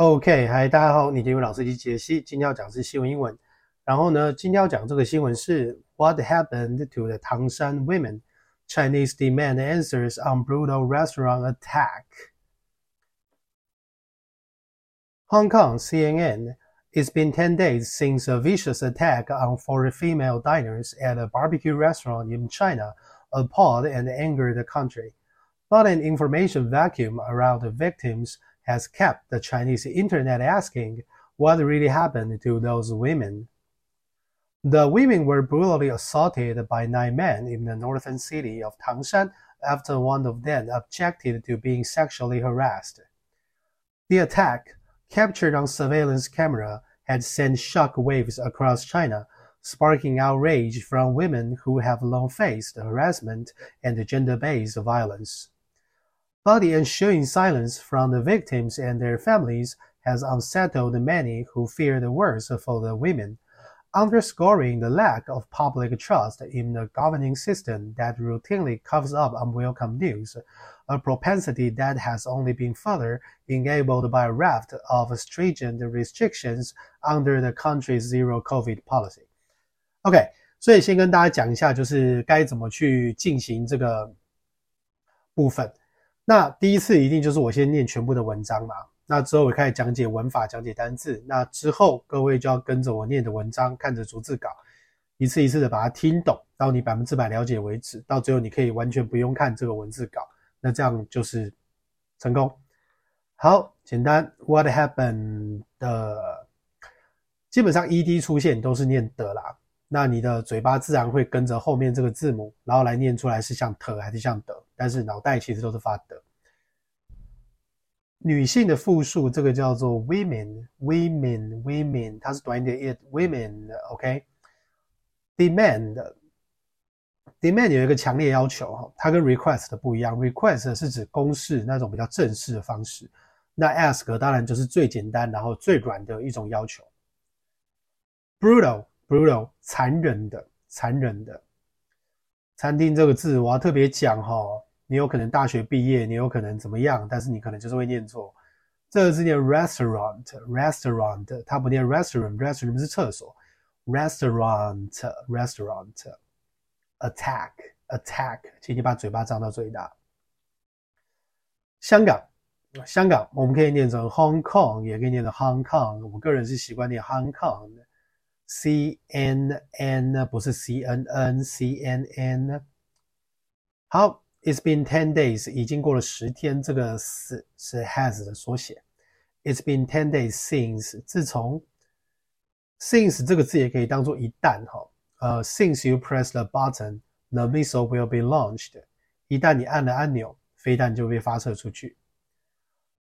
OK，嗨，大家好，你今天老师机解析，今天要讲的是新闻英文。然后呢，今天要讲这个新闻是 What happened to the Tangshan women? Chinese demand answers on brutal restaurant attack. Hong Kong CNN. It's been 10 days since a vicious attack on four female diners at a barbecue restaurant in China appalled and angered the country. But an information vacuum around the victims has kept the Chinese internet asking what really happened to those women. The women were brutally assaulted by nine men in the northern city of Tangshan after one of them objected to being sexually harassed. The attack, captured on surveillance camera, had sent shock waves across China, sparking outrage from women who have long faced harassment and gender-based violence But the ensuing silence from the victims and their families has unsettled many who fear the worst for the women, underscoring the lack of public trust in the governing system that routinely covers up unwelcome news, a propensity that has only been further enabled by a raft of stringent restrictions under the country's zero COVID policy. OK，所以先跟大家讲一下，就是该怎么去进行这个部分。 那第一次一定就是我先念全部的文章嘛，那之后我开始讲解文法、讲解单字，那之后各位就要跟着我念的文章，看着逐字稿，一次一次的把它听懂，到你百分之百了解为止，到最后你可以完全不用看这个文字稿，那这样就是成功。好，简单，What happened 的，基本上 ed 出现都是念的啦。那你的嘴巴自然会跟着后面这个字母，然后来念出来是像特还是像的，但是脑袋其实都是发的。女性的复数这个叫做 women，women，women，它是短一点 it women。OK, demand, demand 有一个强烈要求哈，它跟 request 不一样，request 是指公式那种比较正式的方式，那 ask 当然就是最简单然后最软的一种要求。Brutal。brutal 残忍的，残忍的。餐厅这个字我要特别讲哈，你有可能大学毕业，你有可能怎么样，但是你可能就是会念错。这个字念 restaurant，restaurant，它不念 restaurant，restaurant 是厕所。restaurant，restaurant，attack，attack，请你把嘴巴张到最大。香港，香港我们可以念成 Hong Kong，也可以念成 Hong Kong，我个人是习惯念 Hong Kong 的。C N N 不是 C N N，C N N。好，It's been ten days，已经过了十天，这个是是 has 的缩写。It's been ten days since，自从 since 这个字也可以当做一旦哈，呃，since you press the button，the missile will be launched。一旦你按了按钮，飞弹就被发射出去。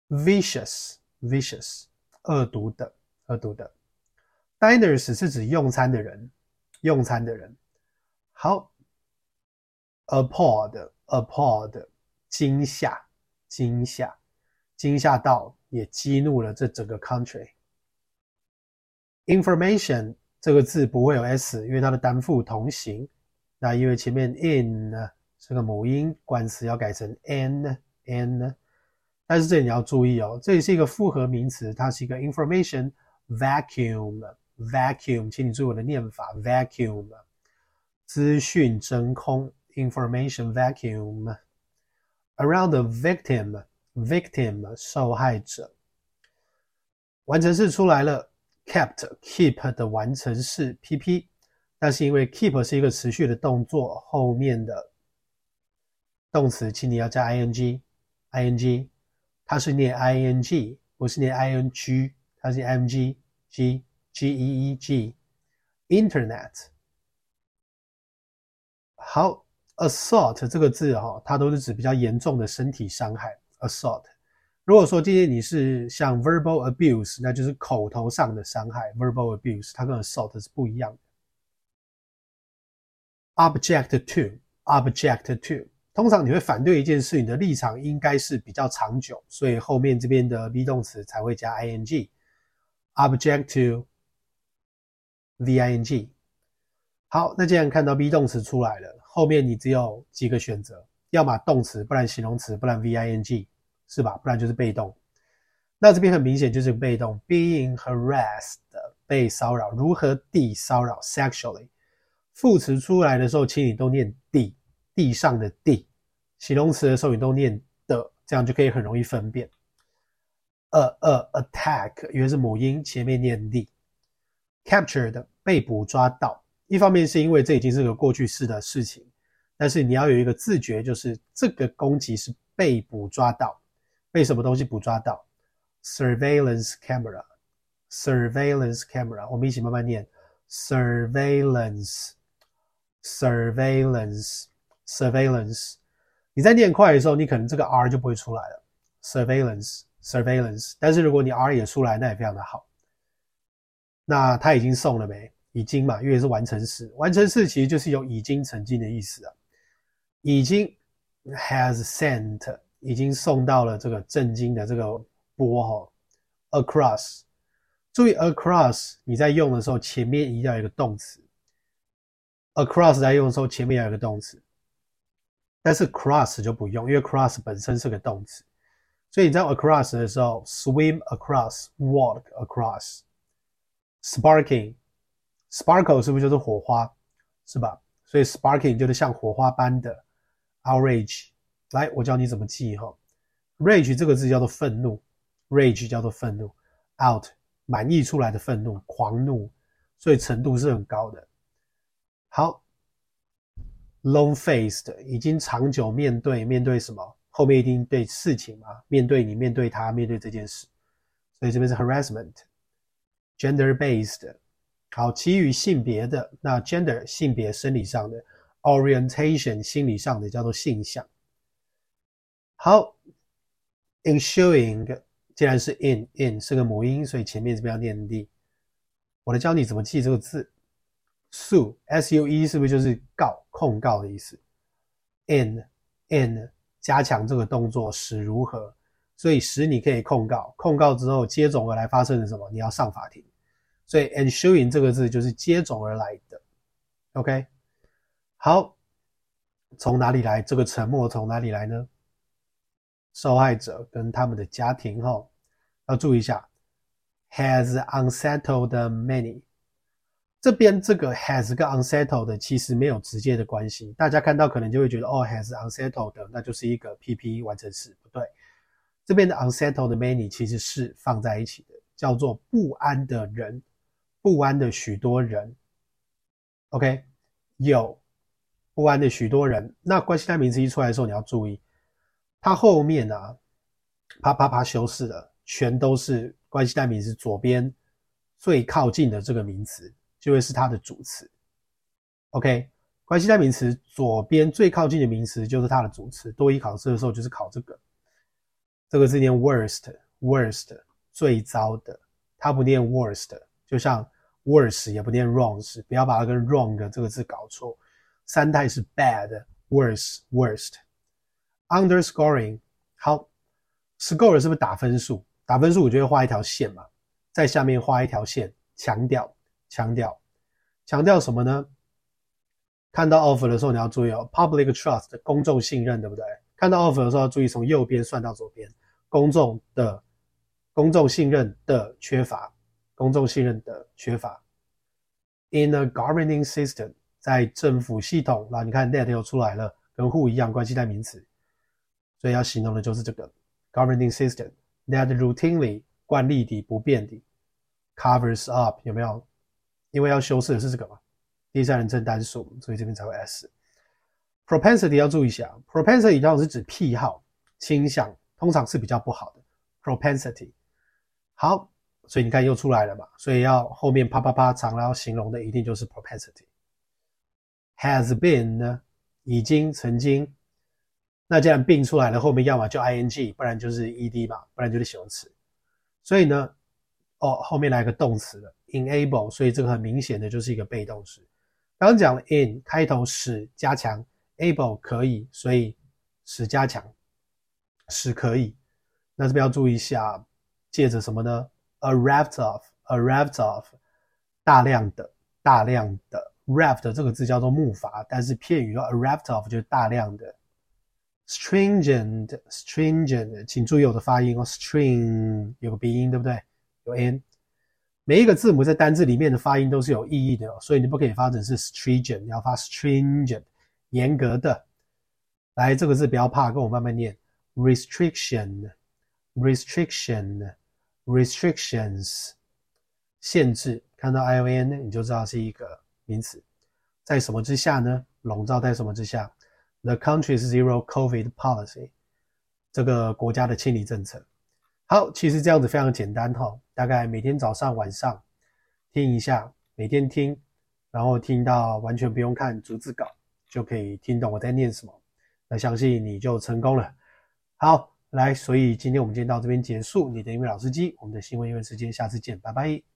Vicious，vicious，恶毒的，恶毒的。Diners 是指用餐的人，用餐的人。好 apart Appalled，惊吓，惊吓，惊吓到也激怒了这整个 country。Information 这个字不会有 s，因为它的单复同形。那因为前面 in 呢是个母音，冠词要改成 n，n。但是这里你要注意哦，这里是一个复合名词，它是一个 information vacuum。Vacuum，请你注意我的念法。Vacuum，资讯真空 ，information vacuum。Around the victim，victim 受害者。完成式出来了，kept，keep 的完成式 PP，但是因为 keep 是一个持续的动作，后面的动词，请你要加 ing，ing，它是念 ing，不是念 ing，它是 mg，g。G E E G，Internet。好 ，assault 这个字哈，它都是指比较严重的身体伤害。assault，如果说今天你是像 verbal abuse，那就是口头上的伤害。verbal abuse 它跟 assault 是不一样的。object to，object to，通常你会反对一件事，你的立场应该是比较长久，所以后面这边的 be 动词才会加 ing。object to。V I N G，好，那既然看到 be 动词出来了，后面你只有几个选择，要么动词，不然形容词，不然 V I N G，是吧？不然就是被动。那这边很明显就是被动，being harassed 被骚扰，如何地骚扰？sexually。副词出来的时候，请你都念地，地上的地；形容词的时候，你都念的，这样就可以很容易分辨。a a attack 因为是母音，前面念地。captured 被捕抓到，一方面是因为这已经是个过去式的事情，但是你要有一个自觉，就是这个攻击是被捕抓到，被什么东西捕抓到？surveillance camera，surveillance camera，我们一起慢慢念，surveillance，surveillance，surveillance。你在念快的时候，你可能这个 r 就不会出来了，surveillance，surveillance。但是如果你 r 也出来，那也非常的好。那他已经送了没？已经嘛，因为是完成式。完成式其实就是有已经、曾经的意思啊。已经 has sent，已经送到了这个震惊的这个波哈。across，注意 across，你在用的时候前面一定要有一个动词。across 在用的时候前面要有一个动词，但是 cross 就不用，因为 cross 本身是个动词。所以你在 across 的时候，swim across，walk across，sparking。Sparkle 是不是就是火花，是吧？所以 sparking 就是像火花般的 outrage。来，我教你怎么记哈。rage 这个字叫做愤怒，rage 叫做愤怒，out 满溢出来的愤怒，狂怒，所以程度是很高的。好，long-faced 已经长久面对，面对什么？后面一定对事情嘛，面对你，面对他，面对这件事，所以这边是 harassment。Gender-based，好，其余性别的那 gender 性别生理上的，orientation 心理上的叫做性向。好，ensuring 既然是 in in 是个母音，所以前面这边要念 d。我来教你怎么记这个字，sue s u e 是不是就是告控告的意思？in in 加强这个动作使如何？所以使你可以控告，控告之后接踵而来发生的什么？你要上法庭。所以 ensuing 这个字就是接踵而来的。OK，好，从哪里来？这个沉默从哪里来呢？受害者跟他们的家庭哈，要注意一下，has unsettled many。这边这个 has 跟 unsettled 其实没有直接的关系，大家看到可能就会觉得哦，has unsettled 那就是一个 PP 完成式，不对。这边的 unsettled many 其实是放在一起的，叫做不安的人，不安的许多人。OK，有不安的许多人。那关系代名词一出来的时候，你要注意，它后面啊，啪啪啪修饰的全都是关系代名词左边最靠近的这个名词，就会是它的主词。OK，关系代名词左边最靠近的名词就是它的主词。多一考试的时候就是考这个。这个字念 worst，worst 最糟的，它不念 worst，就像 worse 也不念 wrongs，不要把它跟 wrong 这个字搞错。三态是 bad，worse，worst，underscoring。好，score 是不是打分数？打分数我就会画一条线嘛，在下面画一条线，强调，强调，强调什么呢？看到 offer 的时候你要注意哦，public trust 公众信任，对不对？看到 offer 的时候要注意从右边算到左边。公众的公众信任的缺乏，公众信任的缺乏。In a governing system，在政府系统，那你看 that 又出来了，跟 who 一样，关系代名词，所以要形容的就是这个 governing system that routinely 惯例的不变的 covers up 有没有？因为要修饰的是这个嘛，第三人称单数，所以这边才会 s。Propensity 要注意一下，propensity 通常是指癖好、倾向。通常是比较不好的 propensity。好，所以你看又出来了嘛，所以要后面啪啪啪长，然后形容的一定就是 propensity。has been 呢，已经曾经，那既然 been 出来了，后面要么就 ing，不然就是 ed 嘛，不然就是形容词。所以呢，哦，后面来个动词了，enable，所以这个很明显的就是一个被动词。刚刚讲了 in 开头使加强，able 可以，所以使加强。使可以，那这边要注意一下，借着什么呢？A raft of，a raft of，大量的，大量的，raft 这个字叫做木筏，但是片语说 a raft of 就是大量的，stringent，stringent，请注意我的发音哦，string 有个鼻音，对不对？有 n，每一个字母在单字里面的发音都是有意义的，所以你不可以发成是 stringent，你要发 stringent，严格的。来，这个字不要怕，跟我慢慢念，restriction, restriction Restrictions 限制。看到 i o n，你就知道是一个名词，在什么之下呢？笼罩在什么之下？The country's zero COVID policy，这个国家的清理政策。好，其实这样子非常简单哈，大概每天早上晚上听一下，每天听，然后听到完全不用看逐字稿，就可以听懂我在念什么。那相信你就成功了。好，来，所以今天我们今天到这边结束。你的音乐老司机，我们的新闻音乐时间，下次见，拜拜。